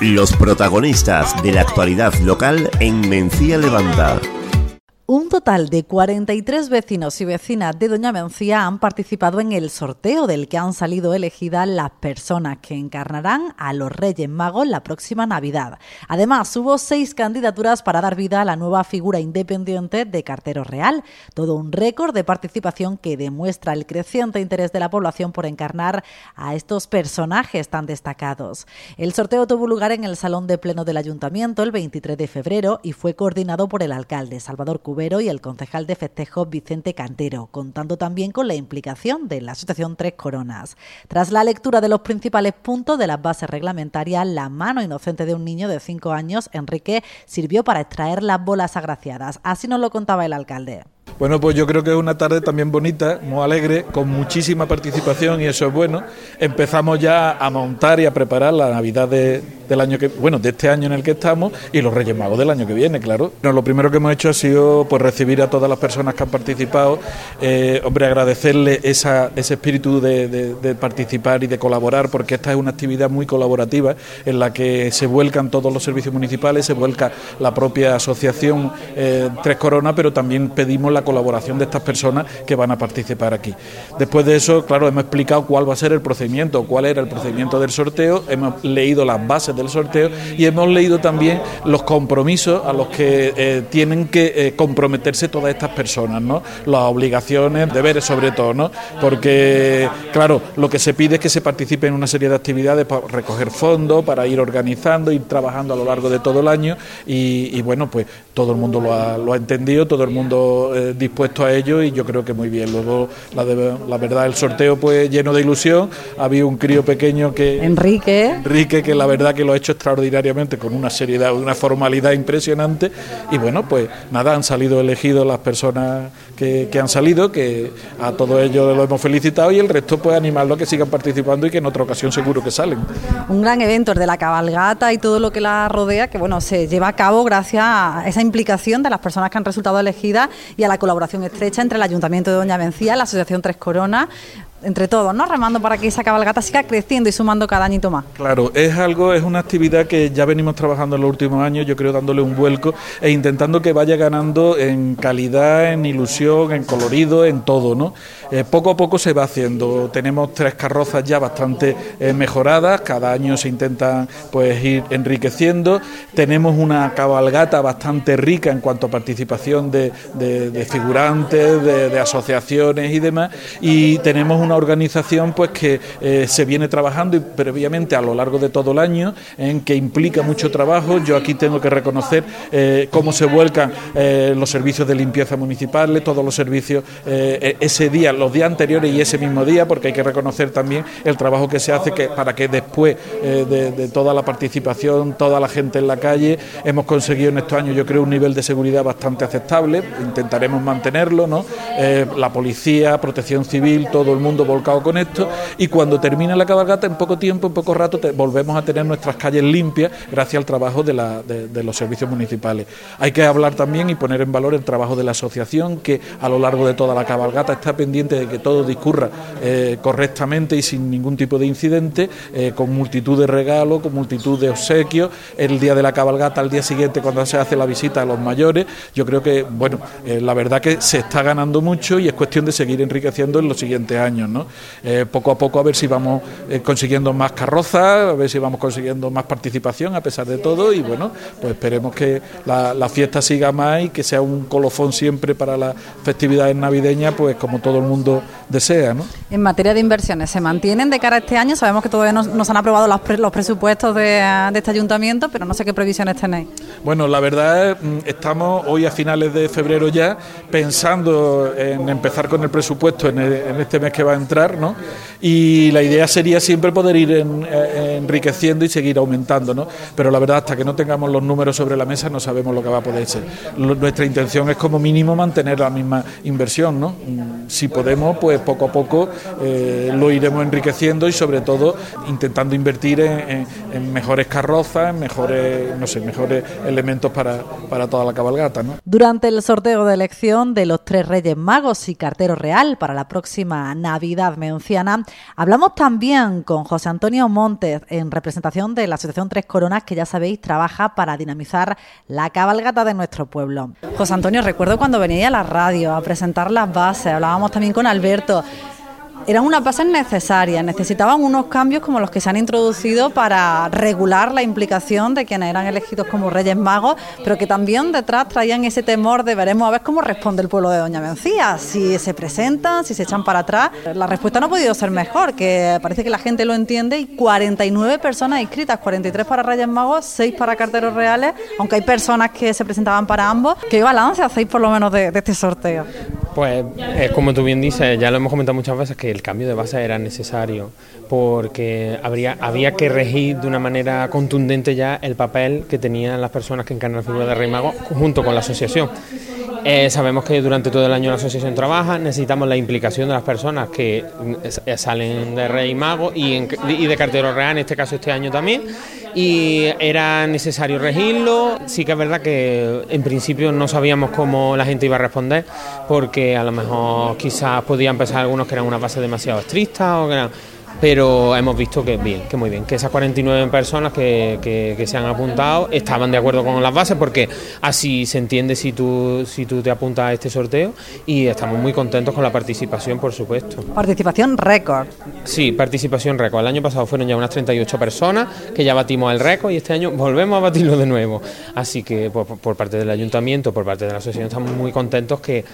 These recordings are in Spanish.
Los protagonistas de la actualidad local en Mencía Levanta. Un total de 43 vecinos y vecinas de Doña Mencía han participado en el sorteo del que han salido elegidas las personas que encarnarán a los Reyes Magos la próxima Navidad. Además, hubo seis candidaturas para dar vida a la nueva figura independiente de cartero real. Todo un récord de participación que demuestra el creciente interés de la población por encarnar a estos personajes tan destacados. El sorteo tuvo lugar en el Salón de Pleno del Ayuntamiento el 23 de febrero y fue coordinado por el alcalde Salvador Cubero y el concejal de festejos Vicente Cantero, contando también con la implicación de la Asociación Tres Coronas. Tras la lectura de los principales puntos de las bases reglamentarias, la mano inocente de un niño de cinco años, Enrique, sirvió para extraer las bolas agraciadas. Así nos lo contaba el alcalde. Bueno, pues yo creo que es una tarde también bonita, muy alegre, con muchísima participación y eso es bueno. Empezamos ya a montar y a preparar la Navidad del año que, bueno, de este año en el que estamos y los Reyes Magos del año que viene, claro. Bueno, lo primero que hemos hecho ha sido pues recibir a todas las personas que han participado, eh, hombre, agradecerle esa, ese espíritu de, participar y de colaborar, porque esta es una actividad muy colaborativa en la que se vuelcan todos los servicios municipales, se vuelca la propia asociación eh, Tres Coronas, pero también pedimos la colaboración de estas personas que van a participar aquí. Después de eso, claro, hemos explicado cuál va a ser el procedimiento, cuál era el procedimiento del sorteo, hemos leído las bases del sorteo y hemos leído también los compromisos a los que eh, tienen que eh, comprometerse todas estas personas, ¿no? Las obligaciones, deberes sobre todo, ¿no? Porque, claro, lo que se pide es que se participe en una serie de actividades para recoger fondos, para ir organizando, ir trabajando a lo largo de todo el año y, bueno, pues todo el mundo lo ha, lo ha entendido, todo el mundo eh, dispuesto a ello y yo creo que muy bien. Luego, la, la verdad, el sorteo pues lleno de ilusión. Había un crío pequeño que... Enrique. Enrique, que la verdad que lo ha hecho extraordinariamente, con una seriedad, una formalidad impresionante. Y bueno, pues nada, han salido elegidos las personas que, han salido, que a todos ellos lo hemos felicitado y el resto pues animarlo a que sigan participando y que en otra ocasión seguro que salen. Un gran evento, el de la cabalgata y todo lo que la rodea, que bueno, se lleva a cabo gracias a esa implicación de las personas que han resultado elegidas y a la colaboración estrecha entre el Ayuntamiento de Doña Mencía, la Asociación Tres Coronas, entre todos, ¿no? Remando para que esa cabalgata siga creciendo y sumando cada añito más. Claro, es algo, es una actividad que ya venimos trabajando en los últimos años, yo creo dándole un vuelco e intentando que vaya ganando en calidad, en ilusión, en colorido, en todo, ¿no? Eh, poco a poco se va haciendo. Tenemos tres carrozas ya bastante eh, mejoradas, cada año se intentan pues ir enriqueciendo. Tenemos una cabalgata bastante rica en cuanto a participación de, figurantes, de, asociaciones y demás, y tenemos una organización pues que eh, se viene trabajando y previamente a lo largo de todo el año, en que implica mucho trabajo. Yo aquí tengo que reconocer cómo se vuelcan los servicios de limpieza municipales, todos los servicios ese día los días anteriores y ese mismo día, porque hay que reconocer también el trabajo que se hace que, para que después eh, de, toda la participación, toda la gente en la calle, hemos conseguido en estos años, yo creo, un nivel de seguridad bastante aceptable. Intentaremos mantenerlo, ¿no? Eh, la policía, protección civil, todo el mundo volcado con esto. Y cuando termine la cabalgata, en poco tiempo, en poco rato, volvemos a tener nuestras calles limpias gracias al trabajo de los servicios municipales. Hay que hablar también y poner en valor el trabajo de la asociación que a lo largo de toda la cabalgata está pendiente de que todo discurra eh, correctamente y sin ningún tipo de incidente, eh, con multitud de regalos, con multitud de obsequios, el día de la cabalgata, al día siguiente cuando se hace la visita a los mayores, yo creo que, bueno, eh, la verdad que se está ganando mucho y es cuestión de seguir enriqueciendo en los siguientes años. ¿No? Eh, poco a poco a ver si vamos eh, consiguiendo más carrozas, a ver si vamos consiguiendo más participación a pesar de todo y bueno, pues esperemos que la, la fiesta siga más y que sea un colofón siempre para las festividades navideñas, pues como todo el mundo desea, ¿no? En materia de inversiones, ¿se mantienen de cara a este año? Sabemos que todavía no, nos han aprobado los, pre- los presupuestos de, de este ayuntamiento, pero no sé qué previsiones tenéis. Bueno, la verdad mm, estamos hoy a finales de febrero ya pensando en empezar con el presupuesto en, el- en este mes que va a entrar, ¿no? Y la idea sería siempre poder ir eh, enriqueciendo y seguir aumentando, ¿no? Pero la verdad hasta que no tengamos los números sobre la mesa no sabemos lo que va a poder ser. Nuestra intención es como mínimo mantener la misma inversión, ¿no? Mm, Si podemos, pues poco a poco eh, lo iremos enriqueciendo y sobre todo intentando invertir en, en- en mejores carrozas, en mejores, no sé, mejores elementos para, para toda la cabalgata, ¿no? Durante el sorteo de elección de los tres Reyes Magos y Cartero Real para la próxima Navidad menciana, hablamos también con José Antonio Montes en representación de la Asociación Tres Coronas, que ya sabéis trabaja para dinamizar la cabalgata de nuestro pueblo. José Antonio, recuerdo cuando venía a la radio a presentar las bases, hablábamos también con Alberto. Eran unas bases necesarias, necesitaban unos cambios como los que se han introducido para regular la implicación de quienes eran elegidos como Reyes Magos, pero que también detrás traían ese temor de veremos a ver cómo responde el pueblo de Doña Mencía, si se presentan, si se echan para atrás. La respuesta no ha podido ser mejor, que parece que la gente lo entiende y 49 personas inscritas, 43 para Reyes Magos, 6 para Carteros Reales, aunque hay personas que se presentaban para ambos. ¿Qué balance hacéis por lo menos de este sorteo? Pues es como tú bien dices, ya lo hemos comentado muchas veces que el cambio de base era necesario porque habría, había que regir de una manera contundente ya el papel que tenían las personas que encarnan la figura de Rey Mago junto con la asociación. Eh, sabemos que durante todo el año la asociación trabaja, necesitamos la implicación de las personas que eh, salen de Rey Mago y, en- y de Cartero Real, en este caso este año también, y era necesario regirlo. Sí que es verdad que en principio no sabíamos cómo la gente iba a responder, porque a lo mejor quizás podían pensar algunos que eran una base demasiado estricta o que eran pero hemos visto que bien, que muy bien, que esas 49 personas que, que- que se han apuntado estaban de acuerdo con las bases porque así se entiende si tú, si tú te apuntas a este sorteo y estamos muy contentos con la participación, por supuesto. Participación récord. Sí, participación récord. El año pasado fueron ya unas 38 personas que ya batimos el récord y este año volvemos a batirlo de nuevo. Así que por, por parte del ayuntamiento, por parte de la asociación, estamos muy contentos que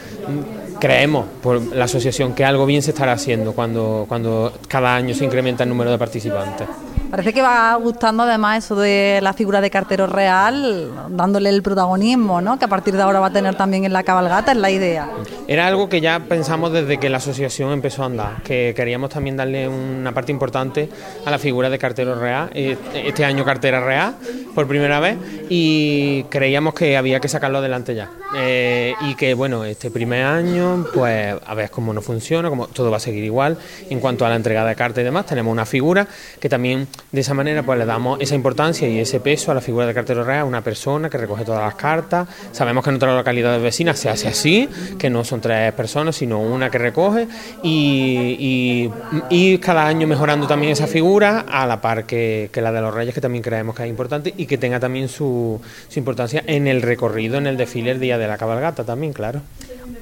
creemos por la asociación que algo bien se estará haciendo cuando, cuando cada año se incrementa el número de participantes. Parece que va gustando además eso de la figura de cartero real, dándole el protagonismo, ¿no? Que a partir de ahora va a tener también en la cabalgata, es la idea. Era algo que ya pensamos desde que la asociación empezó a andar, que queríamos también darle una parte importante a la figura de cartero real, eh, este año cartera real por primera vez y creíamos que había que sacarlo adelante ya. Eh, y que bueno, este primer año pues a ver cómo no funciona, cómo todo va a seguir igual. En cuanto a la entrega de cartas y demás, tenemos una figura que también de esa manera pues le damos esa importancia y ese peso a la figura de cartero real, una persona que recoge todas las cartas, sabemos que en otras localidades vecinas se hace así, que no son tres personas, sino una que recoge. Y, y, y cada año mejorando también esa figura a la par que, que la de los reyes, que también creemos que es importante y que tenga también su, su importancia en el recorrido, en el desfile el día de la cabalgata también, claro.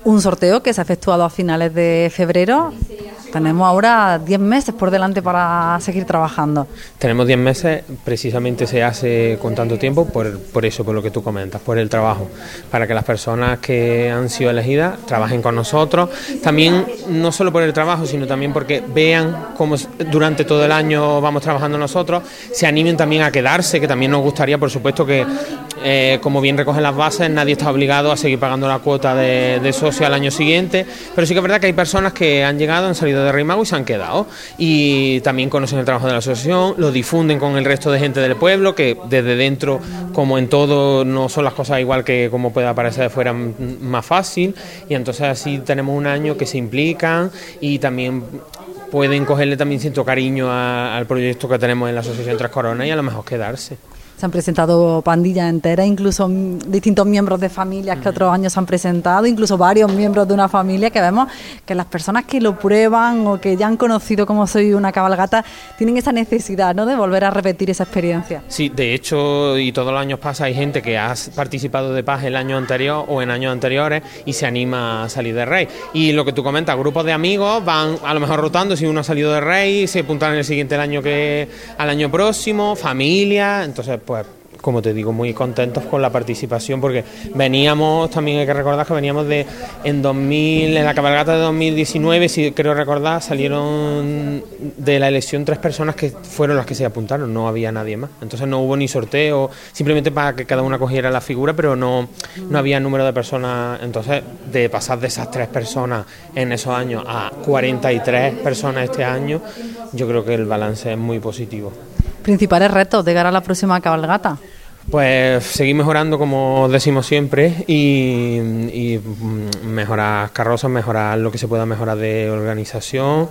Un sorteo que se ha efectuado a finales de febrero. Tenemos ahora 10 meses por delante para seguir trabajando. Tenemos 10 meses, precisamente se hace con tanto tiempo por, por eso, por lo que tú comentas, por el trabajo, para que las personas que han sido elegidas trabajen con nosotros, también no solo por el trabajo, sino también porque vean cómo durante todo el año vamos trabajando nosotros, se animen también a quedarse, que también nos gustaría, por supuesto, que eh, como bien recogen las bases, nadie está obligado a seguir pagando la cuota de, de socio al año siguiente, pero sí que es verdad que hay personas que han llegado, han salido de Rey y se han quedado, y también conocen el trabajo de la asociación, lo difunden con el resto de gente del pueblo, que desde dentro, como en todo, no son las cosas igual que como puede parecer de fuera más fácil, y entonces así tenemos un año que se implican y también pueden cogerle también cierto cariño al proyecto que tenemos en la Asociación Tres Coronas y a lo mejor quedarse. Se han presentado pandillas enteras, incluso distintos miembros de familias que otros años se han presentado, incluso varios miembros de una familia que vemos que las personas que lo prueban o que ya han conocido cómo soy una cabalgata tienen esa necesidad ¿no? de volver a repetir esa experiencia. Sí, de hecho, y todos los años pasa, hay gente que ha participado de paz el año anterior o en años anteriores y se anima a salir de rey. Y lo que tú comentas, grupos de amigos van a lo mejor rotando, si uno ha salido de rey, se apuntan en el siguiente año que al año próximo, familia, entonces pues como te digo, muy contentos con la participación porque veníamos, también hay que recordar que veníamos de en 2000, en la cabalgata de 2019, si creo recordar, salieron de la elección tres personas que fueron las que se apuntaron, no había nadie más. Entonces no hubo ni sorteo, simplemente para que cada una cogiera la figura, pero no, no había número de personas. Entonces, de pasar de esas tres personas en esos años a 43 personas este año, yo creo que el balance es muy positivo. Principales retos de cara a la próxima cabalgata. Pues seguir mejorando como decimos siempre y, mejorar carrozas, mejorar lo que se pueda mejorar de organización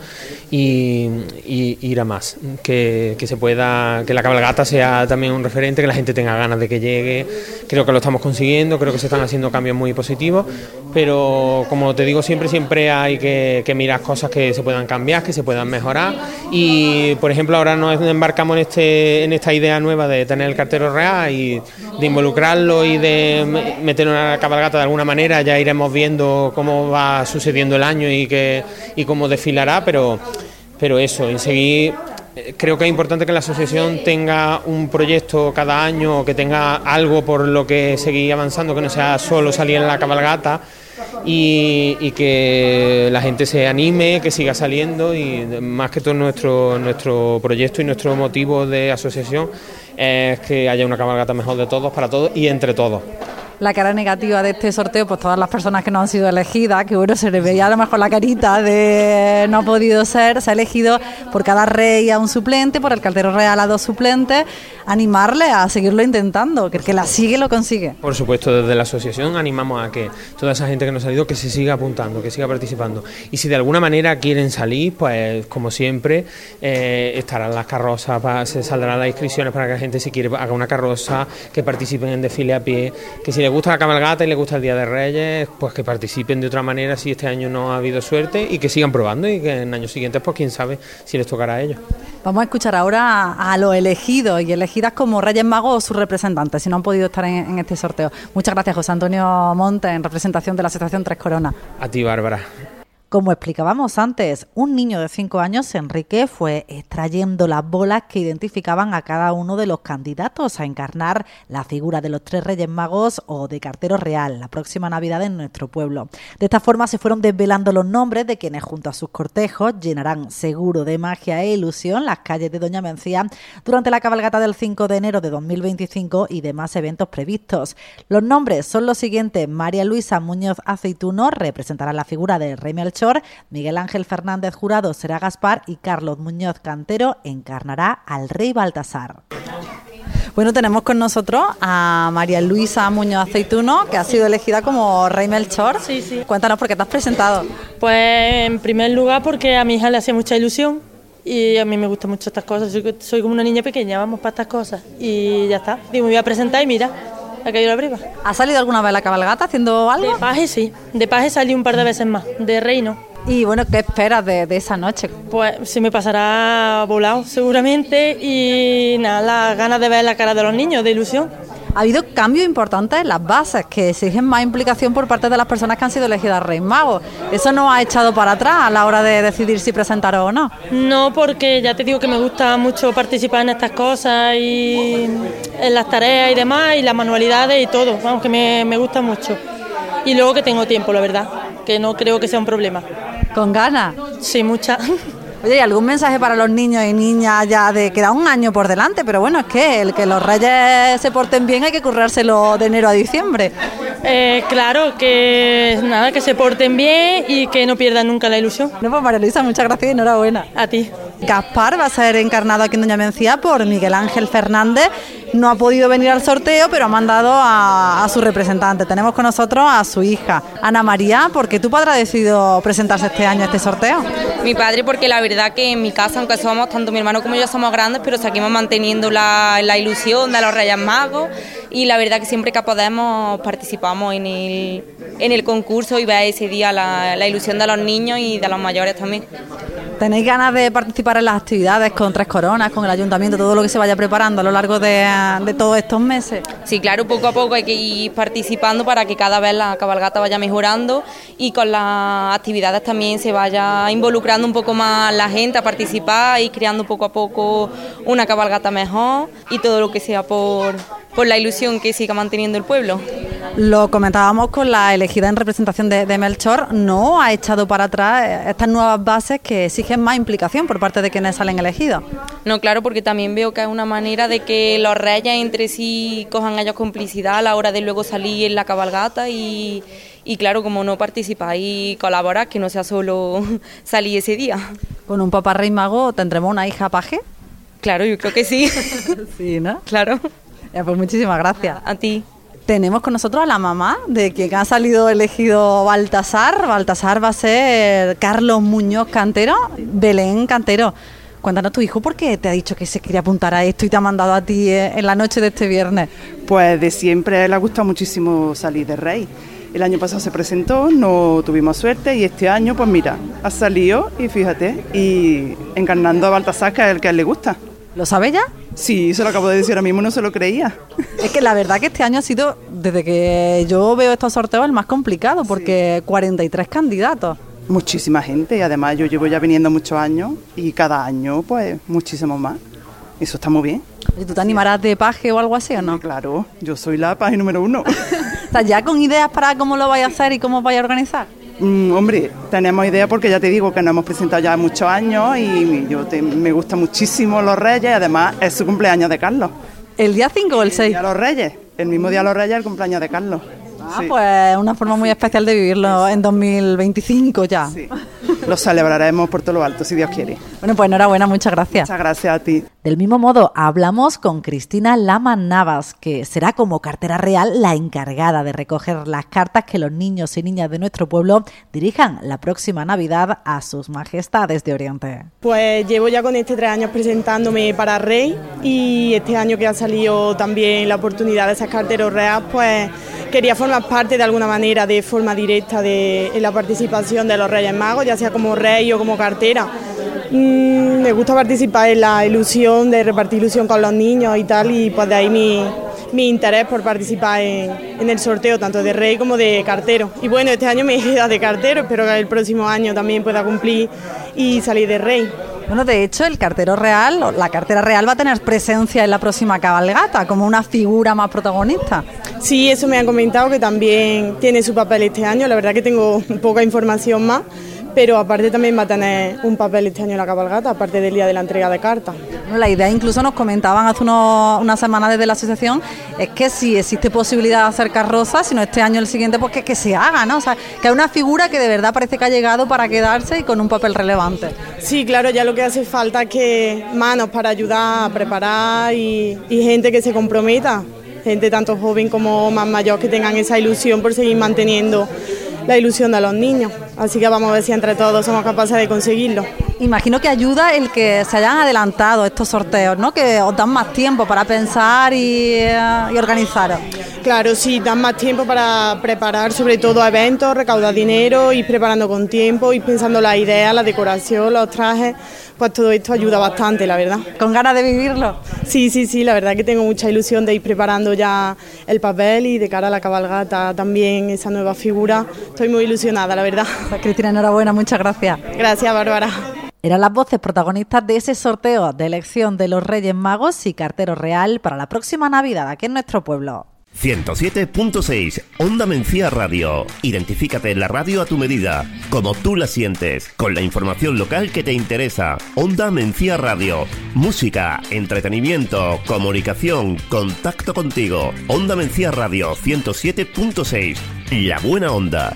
y, ir a más, que, se pueda, que la cabalgata sea también un referente, que la gente tenga ganas de que llegue, creo que lo estamos consiguiendo, creo que se están haciendo cambios muy positivos, pero como te digo siempre, siempre hay que, mirar cosas que se puedan cambiar, que se puedan mejorar. Y por ejemplo ahora nos embarcamos en, este, en esta idea nueva de tener el cartero real y de involucrarlo y de meter una cabalgata de alguna manera, ya iremos viendo cómo va sucediendo el año y, que, y cómo desfilará, pero, pero eso, en seguir creo que es importante que la asociación tenga un proyecto cada año, que tenga algo por lo que seguir avanzando, que no sea solo salir en la cabalgata y, y, que la gente se anime, que siga saliendo y más que todo nuestro, nuestro proyecto y nuestro motivo de asociación es que haya una cabalgata mejor de todos, para todos y entre todos la cara negativa de este sorteo, pues todas las personas que no han sido elegidas, que bueno, se le veía a lo mejor la carita de no ha podido ser, se ha elegido por cada rey a un suplente, por el cartero real a dos suplentes, animarle a seguirlo intentando, que el que la sigue lo consigue. Por supuesto, desde la asociación animamos a que toda esa gente que no ha salido, que se siga apuntando, que siga participando. Y si de alguna manera quieren salir, pues como siempre, eh, estarán las carrozas, se saldrán las inscripciones para que la gente si quiere haga una carroza, que participen en desfile a pie, que si le gusta la cabalgata y le gusta el Día de Reyes, pues que participen de otra manera si este año no ha habido suerte y que sigan probando y que en años siguientes, pues quién sabe si les tocará a ellos. Vamos a escuchar ahora a, los elegidos y elegidas como Reyes Magos o sus representantes, si no han podido estar en, en este sorteo. Muchas gracias, José Antonio Monte, en representación de la Asociación Tres Coronas. A ti, Bárbara. Como explicábamos antes, un niño de 5 años, Enrique, fue extrayendo las bolas que identificaban a cada uno de los candidatos a encarnar la figura de los tres Reyes Magos o de Cartero Real la próxima Navidad en nuestro pueblo. De esta forma se fueron desvelando los nombres de quienes junto a sus cortejos llenarán seguro de magia e ilusión las calles de Doña Mencía durante la cabalgata del 5 de enero de 2025 y demás eventos previstos. Los nombres son los siguientes. María Luisa Muñoz Aceituno representará la figura de Rey Melchor Miguel Ángel Fernández Jurado será Gaspar y Carlos Muñoz Cantero encarnará al rey Baltasar. Bueno, tenemos con nosotros a María Luisa Muñoz Aceituno, que ha sido elegida como Rey Melchor. Sí, sí. Cuéntanos por qué te has presentado. Pues en primer lugar porque a mi hija le hace mucha ilusión y a mí me gustan mucho estas cosas. Soy, como una niña pequeña, vamos para estas cosas. Y ya está. Digo, me voy a presentar y mira, ha caído la briva. ¿Ha salido alguna vez la cabalgata haciendo algo? De paje sí, de paje salí un par de veces más, de reino. Y bueno, ¿qué esperas de, esa noche? Pues se me pasará volado seguramente y nada, las ganas de ver la cara de los niños, de ilusión. Ha habido cambios importantes en las bases que exigen más implicación por parte de las personas que han sido elegidas Rey Mago. ¿Eso no ha echado para atrás a la hora de decidir si presentar o no? No, porque ya te digo que me gusta mucho participar en estas cosas y en las tareas y demás, y las manualidades y todo, vamos, que me, me gusta mucho. Y luego que tengo tiempo, la verdad, que no creo que sea un problema. ¿Con ganas? Sí, mucha. Oye, ¿y algún mensaje para los niños y niñas ya de que da un año por delante? Pero bueno, es que el que los reyes se porten bien hay que currárselo de enero a diciembre. Eh, claro, que nada, que se porten bien y que no pierdan nunca la ilusión. No, pues María Luisa, muchas gracias y enhorabuena. A ti. Gaspar va a ser encarnado aquí en Doña Mencía por Miguel Ángel Fernández. No ha podido venir al sorteo, pero ha mandado a, su representante. Tenemos con nosotros a su hija, Ana María. ¿Por qué tu padre ha decidido presentarse este año a este sorteo? Mi padre, porque la verdad que en mi casa, aunque somos, tanto mi hermano como yo somos grandes, pero seguimos manteniendo la, ilusión de los Reyes Magos y la verdad que siempre que podemos participamos en el, en el concurso y ver ese día la ilusión de los niños y de los mayores también. ¿Tenéis ganas de participar en las actividades con Tres Coronas, con el ayuntamiento, todo lo que se vaya preparando a lo largo de, todos estos meses? Sí, claro, poco a poco hay que ir participando para que cada vez la cabalgata vaya mejorando y con las actividades también se vaya involucrando un poco más la gente a participar y creando poco a poco una cabalgata mejor y todo lo que sea por la ilusión que siga manteniendo el pueblo. Lo comentábamos con la elegida en representación de, de, Melchor, no ha echado para atrás estas nuevas bases que exigen más implicación por parte de quienes salen elegidos. No, claro, porque también veo que es una manera de que los reyes entre sí cojan ellos complicidad a la hora de luego salir en la cabalgata y, y claro, como no participáis y colaborar, que no sea solo salir ese día. ¿Con un papá rey mago tendremos una hija paje? Claro, yo creo que sí. sí, ¿no? Claro. Ya, pues muchísimas gracias. A ti. Tenemos con nosotros a la mamá de quien ha salido elegido Baltasar. Baltasar va a ser Carlos Muñoz Cantero, Belén Cantero. Cuéntanos tu hijo por qué te ha dicho que se quería apuntar a esto y te ha mandado a ti en la noche de este viernes. Pues de siempre le ha gustado muchísimo salir de rey. El año pasado se presentó, no tuvimos suerte y este año, pues mira, ha salido y fíjate, y encarnando a Baltasar, que es el que a él le gusta. ¿Lo sabe ya? Sí, se lo acabo de decir ahora mismo, no se lo creía. Es que la verdad que este año ha sido, desde que yo veo estos sorteos, el más complicado, porque sí. 43 candidatos. Muchísima gente, y además yo llevo ya viniendo muchos años, y cada año, pues, muchísimos más. Eso está muy bien. ¿Y tú te animarás de paje o algo así o no? Claro, yo soy la paje número uno. ¿Estás ya con ideas para cómo lo vais a hacer y cómo os vais a organizar? Mm, hombre, tenemos idea porque ya te digo que nos hemos presentado ya muchos años y yo te, me gusta muchísimo los Reyes, además es su cumpleaños de Carlos. ¿El día 5 o el 6? El día de los Reyes, el mismo día de los Reyes el cumpleaños de Carlos. Ah, sí. pues una forma muy especial de vivirlo en 2025 ya. Sí. Lo celebraremos por todo lo alto, si Dios quiere. Bueno, pues enhorabuena, muchas gracias. Muchas gracias a ti. Del mismo modo, hablamos con Cristina Lama Navas, que será como cartera real la encargada de recoger las cartas que los niños y niñas de nuestro pueblo dirijan la próxima Navidad a sus majestades de Oriente. Pues llevo ya con este tres años presentándome para Rey y este año que ha salido también la oportunidad de ser cartero real, pues quería formar parte de alguna manera, de forma directa, de en la participación de los Reyes Magos, ya sea como rey o como cartera. Mm, me gusta participar en la ilusión, de repartir ilusión con los niños y tal, y pues de ahí mi, mi interés por participar en, en, el sorteo, tanto de rey como de cartero. Y bueno, este año me queda de cartero, espero que el próximo año también pueda cumplir y salir de rey. Bueno, de hecho, el cartero real, la cartera real va a tener presencia en la próxima cabalgata, como una figura más protagonista. Sí, eso me han comentado que también tiene su papel este año, la verdad que tengo poca información más pero aparte también va a tener un papel este año en la cabalgata, aparte del día de la entrega de cartas. La idea incluso nos comentaban hace unos, unas semanas desde la asociación, es que si existe posibilidad de hacer carrozas, si no este año el siguiente, pues que, que se haga, ¿no? O sea, que hay una figura que de verdad parece que ha llegado para quedarse y con un papel relevante. Sí, claro, ya lo que hace falta es que manos para ayudar a preparar y, y gente que se comprometa, gente tanto joven como más mayor que tengan esa ilusión por seguir manteniendo la ilusión de los niños. Así que vamos a ver si entre todos somos capaces de conseguirlo. Imagino que ayuda el que se hayan adelantado estos sorteos, ¿no? Que os dan más tiempo para pensar y, y organizar. Claro, sí, dan más tiempo para preparar sobre todo eventos, recaudar dinero, ir preparando con tiempo, ir pensando las ideas, la decoración, los trajes, pues todo esto ayuda bastante, la verdad. ¿Con ganas de vivirlo? Sí, sí, sí, la verdad que tengo mucha ilusión de ir preparando ya el papel y de cara a la cabalgata también esa nueva figura. Estoy muy ilusionada, la verdad. Pues, Cristina, enhorabuena, muchas gracias. Gracias, Bárbara. Eran las voces protagonistas de ese sorteo de elección de los Reyes Magos y Cartero Real para la próxima Navidad aquí en nuestro pueblo. 107.6 Onda Mencía Radio. Identifícate en la radio a tu medida, como tú la sientes, con la información local que te interesa. Onda Mencía Radio. Música, entretenimiento, comunicación, contacto contigo. Onda Mencía Radio 107.6. La buena onda.